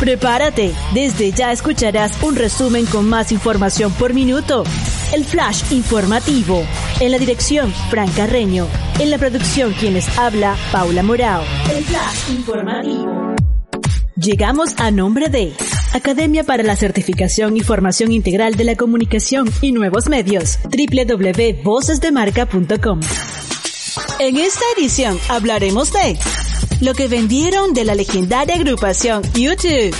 Prepárate, desde ya escucharás un resumen con más información por minuto. El flash informativo. En la dirección, Fran Carreño. En la producción, quienes habla, Paula Morao. El flash informativo. Llegamos a nombre de Academia para la Certificación y Formación Integral de la Comunicación y Nuevos Medios. www.vocesdemarca.com. En esta edición hablaremos de lo que vendieron de la legendaria agrupación YouTube,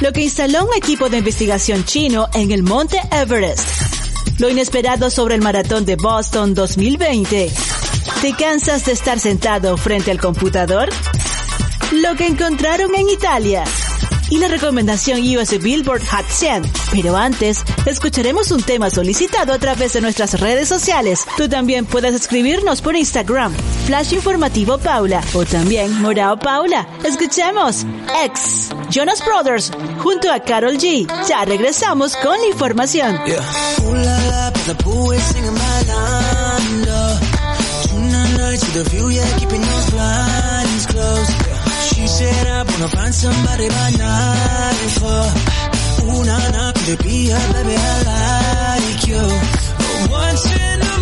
lo que instaló un equipo de investigación chino en el monte Everest, lo inesperado sobre el maratón de Boston 2020. ¿Te cansas de estar sentado frente al computador? Lo que encontraron en Italia y la recomendación US Billboard Hot 100. Pero antes, escucharemos un tema solicitado a través de nuestras redes sociales. Tú también puedes escribirnos por Instagram, Flash Informativo Paula, o también Morao Paula. Escuchemos X, Jonas Brothers, junto a Carol G. Ya regresamos con la información. I wanna find somebody by night for nah, nah, could it be her, baby, I like you Once in a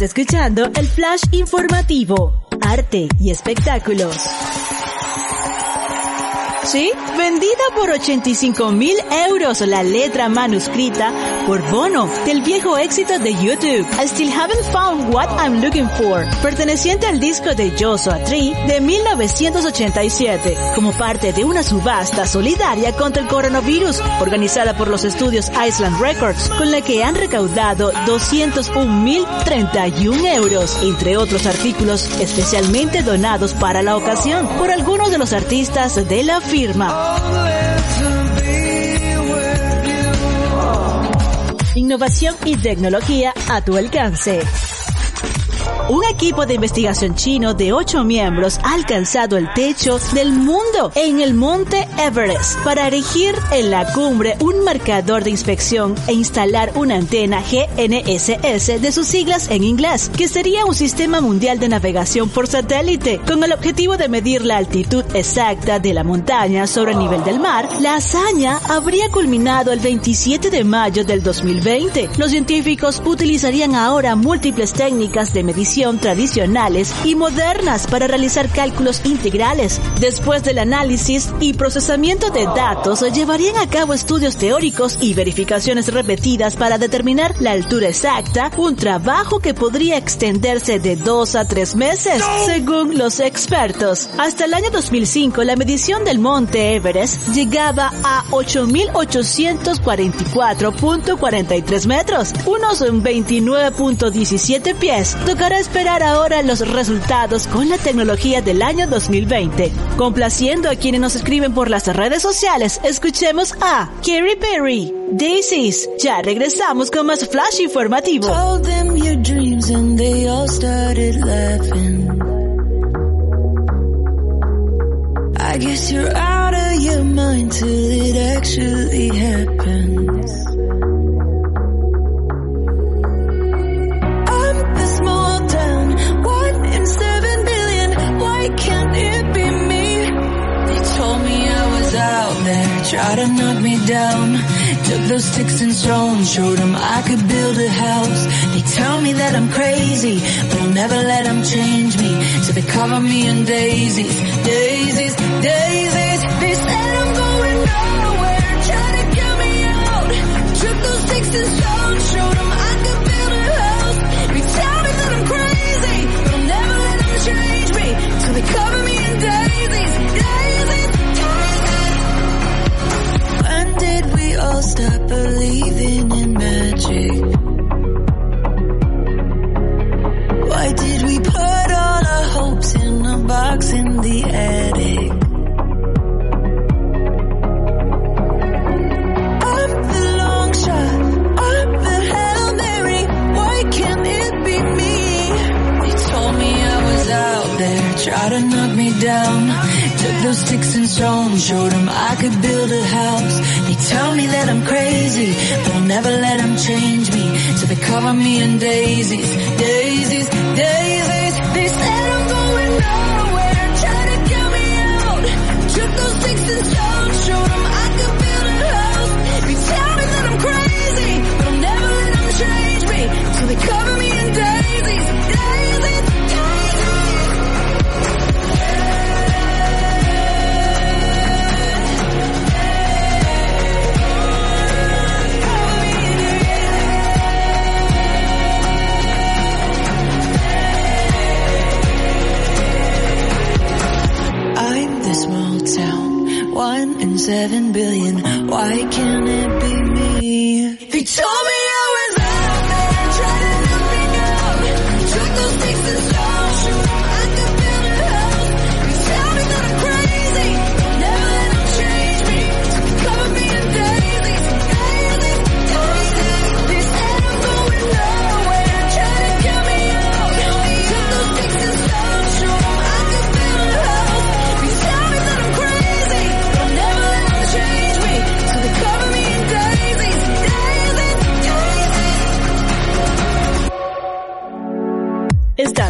escuchando el flash informativo, arte y espectáculos. Sí, vendida por 85 mil euros la letra manuscrita por Bono del viejo éxito de YouTube, I Still Haven't Found What I'm Looking For, perteneciente al disco de Joshua Tree de 1987, como parte de una subasta solidaria contra el coronavirus organizada por los estudios Island Records, con la que han recaudado 201.031 euros, entre otros artículos especialmente donados para la ocasión por algunos de los artistas de la firma. Innovación y tecnología a tu alcance. Un equipo de investigación chino de ocho miembros ha alcanzado el techo del mundo en el monte Everest para erigir en la cumbre un marcador de inspección e instalar una antena GNSS de sus siglas en inglés, que sería un sistema mundial de navegación por satélite, con el objetivo de medir la altitud exacta de la montaña sobre el nivel del mar. La hazaña habría culminado el 27 de mayo del 2020. Los científicos utilizarían ahora múltiples técnicas de medición tradicionales y modernas para realizar cálculos integrales. Después del análisis y procesamiento de datos, llevarían a cabo estudios teóricos y verificaciones repetidas para determinar la altura exacta, un trabajo que podría extenderse de dos a tres meses, según los expertos. Hasta el año 2005, la medición del monte Everest llegaba a 8.844.43 metros, unos 29.17 pies. Tocará esperar ahora los resultados con la tecnología del año 2020. Complaciendo a quienes nos escriben por las redes sociales, escuchemos a Kerry Perry, Daisies. Ya regresamos con más flash informativo. I guess you're out of your mind till it actually happens. Tried to knock me down. Took those sticks and stones, showed them I could build a house. They tell me that I'm crazy, but I'll never let them change me. So they cover me in daisies, daisies, daisies. All stop believing in magic? Why did we put all our hopes in a box in the attic? I'm the long shot, I'm the Mary. Why can't it be me? They told me I was out there, to knock me down. Took those sticks and stones, showed I could build a house. Never let them change me. So they cover me in daisies, daisies, daisies. They said I'm going nowhere, try to get me out. Took those sticks and stones, seven billion. Why can't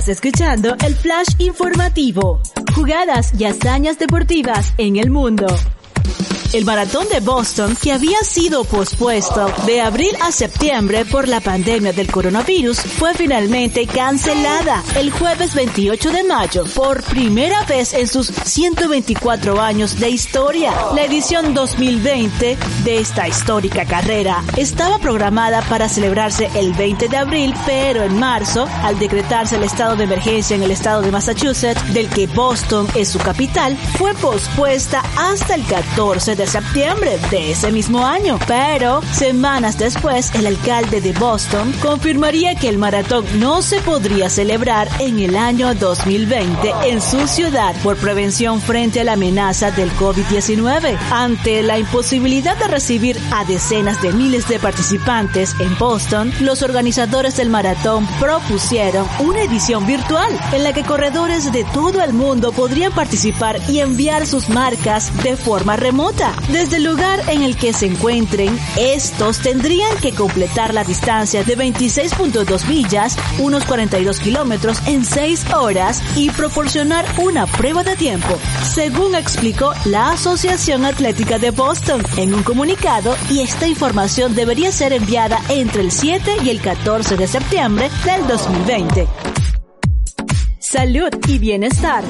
Escuchando el flash informativo. Jugadas y hazañas deportivas en el mundo. El maratón de Boston, que había sido pospuesto de abril a septiembre por la pandemia del coronavirus, fue finalmente cancelada el jueves 28 de mayo por primera vez en sus 124 años de historia. La edición 2020 de esta histórica carrera estaba programada para celebrarse el 20 de abril, pero en marzo, al decretarse el estado de emergencia en el estado de Massachusetts, del que Boston es su capital, fue pospuesta hasta el 14 de septiembre de ese mismo año. Pero semanas después, el alcalde de Boston confirmaría que el maratón no se podría celebrar en el año 2020 en su ciudad por prevención frente a la amenaza del COVID-19. Ante la imposibilidad de recibir a decenas de miles de participantes en Boston, los organizadores del maratón propusieron una edición virtual en la que corredores de todo el mundo podrían participar y enviar sus marcas de forma remota. Desde el lugar en el que se encuentren, estos tendrían que completar la distancia de 26.2 millas, unos 42 kilómetros en 6 horas y proporcionar una prueba de tiempo, según explicó la Asociación Atlética de Boston en un comunicado y esta información debería ser enviada entre el 7 y el 14 de septiembre del 2020. Salud y bienestar.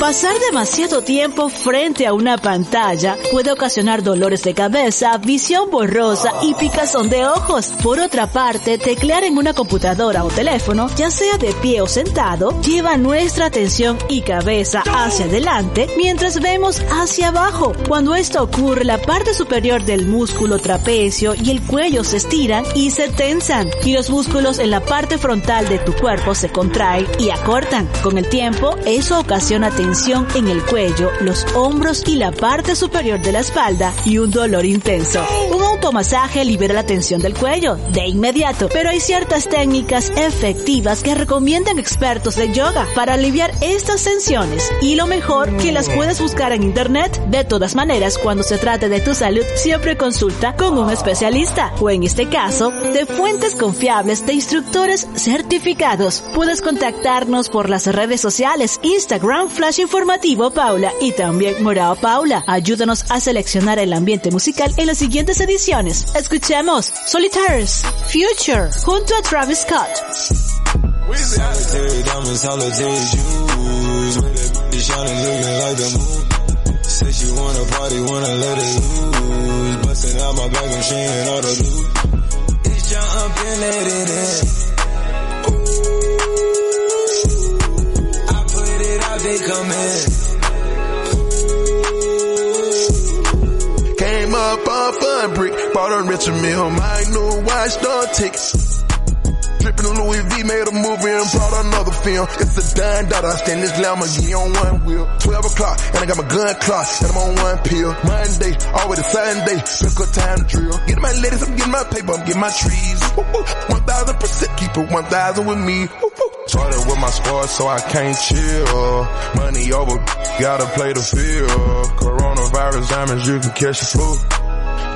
Pasar demasiado tiempo frente a una pantalla puede ocasionar dolores de cabeza, visión borrosa y picazón de ojos. Por otra parte, teclear en una computadora o teléfono, ya sea de pie o sentado, lleva nuestra atención y cabeza hacia adelante mientras vemos hacia abajo. Cuando esto ocurre, la parte superior del músculo trapecio y el cuello se estiran y se tensan y los músculos en la parte frontal de tu cuerpo se contraen y acortan. Con el tiempo, eso ocasiona tensión en el cuello, los hombros y la parte superior de la espalda y un dolor intenso. Un automasaje libera la tensión del cuello de inmediato, pero hay ciertas técnicas efectivas que recomiendan expertos de yoga para aliviar estas tensiones y lo mejor que las puedes buscar en internet. De todas maneras, cuando se trate de tu salud, siempre consulta con un especialista o en este caso, de fuentes confiables de instructores certificados. Puedes contactarnos por las redes sociales, Instagram, Flash informativo Paula y también Morao Paula. Ayúdanos a seleccionar el ambiente musical en las siguientes ediciones. Escuchemos Solitaires, Future, junto a Travis Scott. They come in. Came up off a brick, bought a Richard Mill, my new watch, don't tick. Dripping Louis V, made a movie and brought another film. It's a dime dollar, I stand this Lamborghini on one wheel. 12 o'clock, and I got my gun clock, and I'm on one pill. Monday, always Sunday, pick a time drill. Get my ladies, I'm getting my paper, I'm getting my trees. 1000% keep it 1000 with me. Started with my squad so I can't chill. Money over, gotta play the field. Coronavirus damage, you can catch the flu.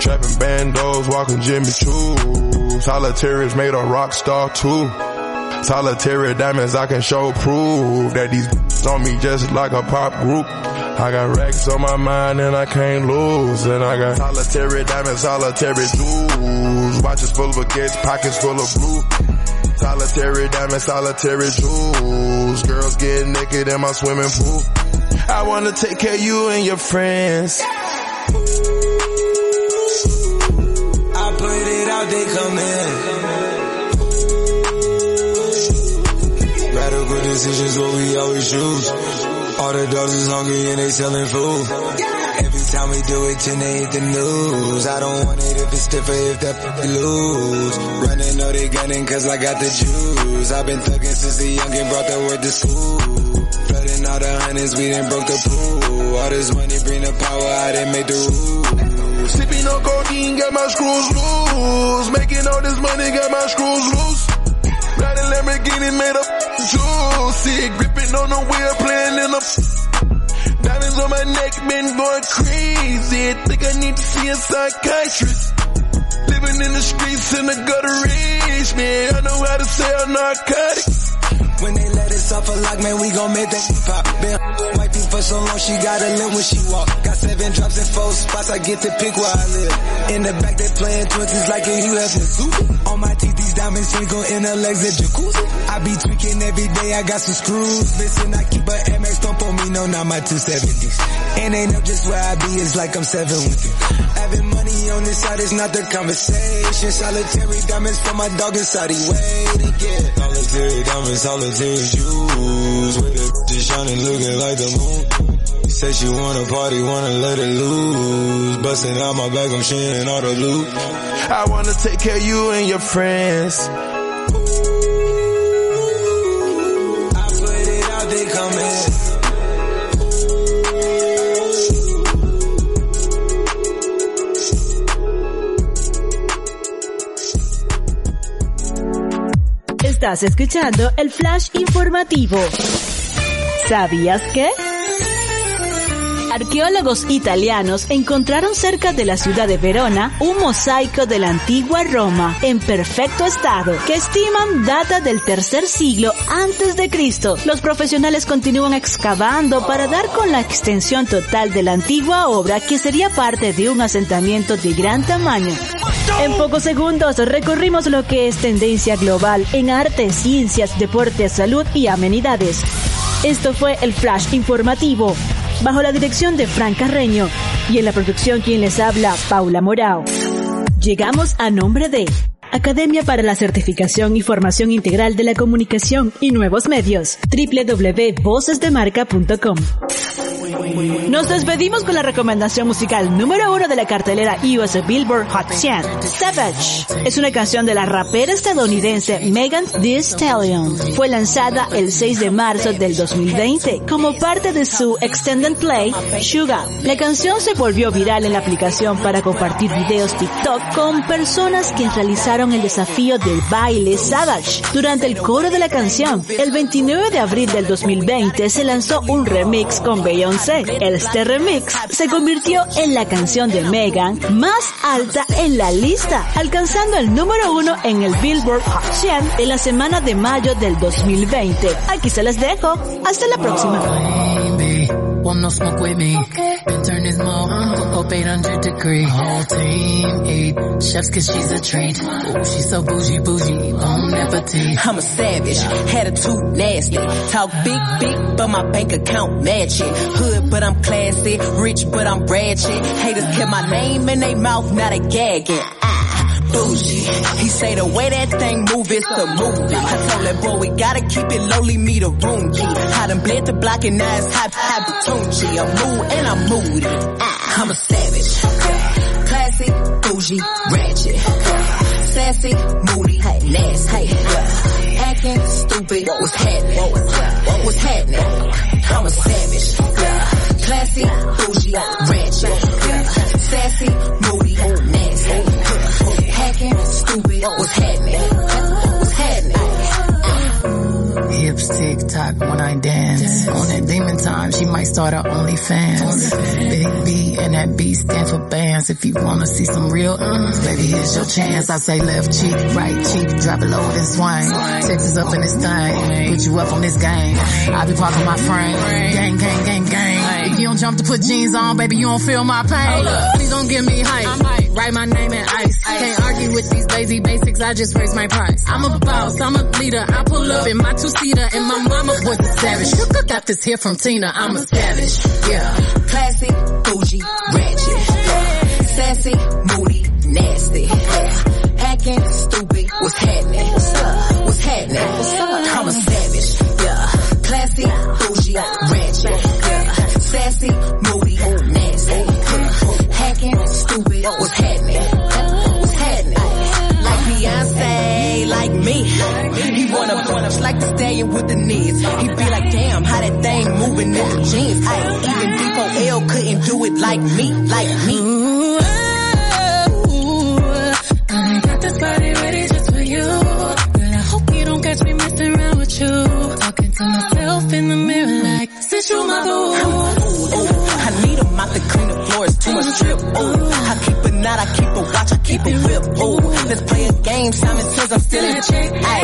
Trapping bandos, walking Jimmy Choo. Solitaires made a rock star too. Solitary diamonds, I can show proof that these on me just like a pop group. I got racks on my mind and I can't lose. And I got solitary diamonds, solitary jewels. Watches full of baguettes, pockets full of blue. Solitary diamonds, solitary jewels. Girls get naked in my swimming pool. I wanna take care of you and your friends. I put it out, they come in. Radical decisions, what we always choose. All the dogs is hungry and they selling food. Time we do it, 10 ain't the news. I don't want it if it's stiffer, if that f- lose. Running, know they gunning cause I got the juice. I've been thugging since the youngin' brought the word to school. Flooding all the hundreds, we done broke the pool. All this money bring the power, I didn't make the rules. Sipping on codeine, got my screws loose. Making all this money, got my screws loose. Riding Lamborghini made up juicy. Gripping on the wheel, playing in the on my neck, been going crazy. Think I need to see a psychiatrist. Living in the streets in the gutter rich, man. I know how to sell narcotics. When they let us off a lock, man, we gon' make that pop. Been wifey for so long, she got a limp when she walk. Got seven drops in four spots, I get to pick where I live. In the back, they playing twenties like a UFC. On my teeth, these diamonds twinkle in her legs at jacuzzi. I be tweaking every day, I got some screws. Listen, I keep a MX, don't on me, no, not my 270s. And ain't up just where I be, it's like I'm seven with you. Having money on this side is not the conversation. Solitary diamonds for my dog inside, he waiting, yeah. All this solitary, diamond solitary shoes. With the bitches shining, looking like the moon. Said she wanna party, wanna let it loose. Busting out my back, I'm sharing all the loot. I wanna take care of you and your friends. Estás escuchando el flash informativo. ¿Sabías que? Arqueólogos italianos encontraron cerca de la ciudad de Verona un mosaico de la antigua Roma en perfecto estado que estiman data del tercer siglo antes de Cristo. Los profesionales continúan excavando para dar con la extensión total de la antigua obra que sería parte de un asentamiento de gran tamaño. En pocos segundos recorrimos lo que es tendencia global en arte, ciencias, deporte, salud y amenidades. Esto fue el Flash Informativo, bajo la dirección de Fran Carreño y en la producción quien les habla, Paula Morao. Llegamos a nombre de Academia para la Certificación y Formación Integral de la Comunicación y Nuevos Medios, www.vocesdemarca.com. Nos despedimos con la recomendación musical número uno de la cartelera US Billboard Hot 100. Savage es una canción de la rapera estadounidense Megan Thee Stallion. Fue lanzada el 6 de marzo del 2020 como parte de su extended play Sugar. La canción se volvió viral en la aplicación para compartir videos TikTok con personas que realizaron el desafío del baile Savage durante el coro de la canción. El 29 de abril del 2020 se lanzó un remix con Beyoncé. Este remix se convirtió en la canción de Megan más alta en la lista, alcanzando el número uno en el Billboard Hot 100 en la semana de mayo del 2020. Aquí se les dejo. Hasta la próxima. Want no smoke with me? Been turn this mode uh, up 800 degree. Whole team eat chefs cause she's a treat. Ooh, she's so bougie, bougie, bon appetit. I'm a savage, attitude nasty. Talk big, big, but my bank account match it. Hood, but I'm classy. Rich, but I'm ratchet. Haters kept my name in their mouth, now they gagging. Bougie. He say the way that thing move, is a movie. I told that boy we gotta keep it lowly, me the room key. I done bled the block and now it's hot, hot Batunchi. I'm mood and I'm moody. Ah, I'm a savage. Classy, bougie, ratchet. Sassy, moody, nasty. Acting stupid, what's happening? What was happening? I'm a savage. Classy, bougie, ratchet. Start her OnlyFans. Big B and that B stand for bands. If you wanna see some real, uh, baby, here's your chance. I say left cheek, right cheek, drop it low and swing. Texas up in this thing, put you up on this game. I be parking my frame, gang, gang, gang, gang. You jump to put jeans on, baby, you don't feel my pain. Please don't give me hype. Write my name in ice. Can't argue with these lazy basics. I just raise my price. I'm a boss. I'm a leader. I pull up in my two seater, and my mama was a savage. Got this here from Tina. I'm a savage. Yeah. Classy, bougie, uh. ratchet. Sassy, moody, nasty. Acting stupid, what's happening? What's up? What's happening? What's up? I'm a savage. Yeah. Classy, bougie, ratchet. Sassy, moody, nasty. Hacking, stupid, what's happening? What's happening? Like Beyonce, like me. He wanna punch like the stallion with the knees. He be like, damn, how that thing moving in the jeans. Ay, even D4L couldn't do it like me, like me. Ooh, I got this body ready just for you. Girl, I hope you don't catch me messing around with you. Talking to myself too. Ooh, I keep a knot, I keep a watch, I keep a whip. Ooh, let's play a game, Simon says I'm still in check. Ay,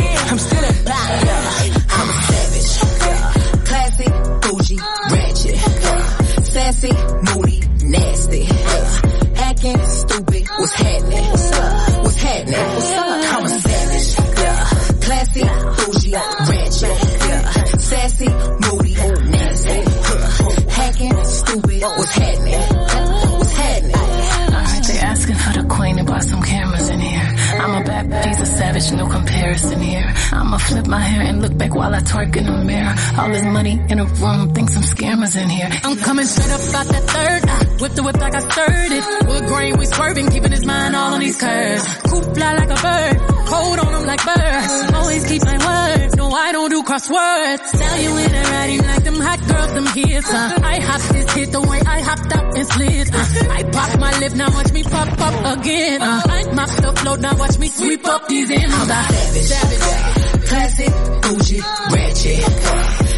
flip my hair and look back while I twerk in the mirror. All this money in a room, think some scammers in here. I'm coming straight up out that third. I whip the whip like I stirred it. Wood grain, we swerving, keeping his mind all on these curves. Coop fly like a bird, cold on them like birds. Always keep my word, no I don't do crosswords. Tell you in a writing like them hot girls, them hits. Uh. I hop this hit the way I hopped up and slid. Uh. I pop my lip, now watch me pop up again. Uh. I mop the float, now watch me sweep up these ends. I'm savage, savage, Classic, bougie, ratchet.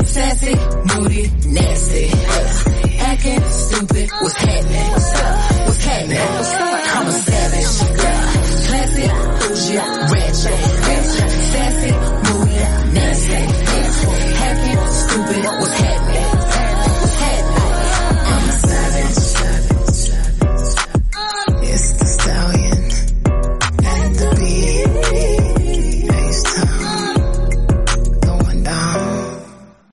Sassy, moody, nasty. Acting stupid, what's happening? What's happening? I'm a savage. Classic, bougie, ratchet.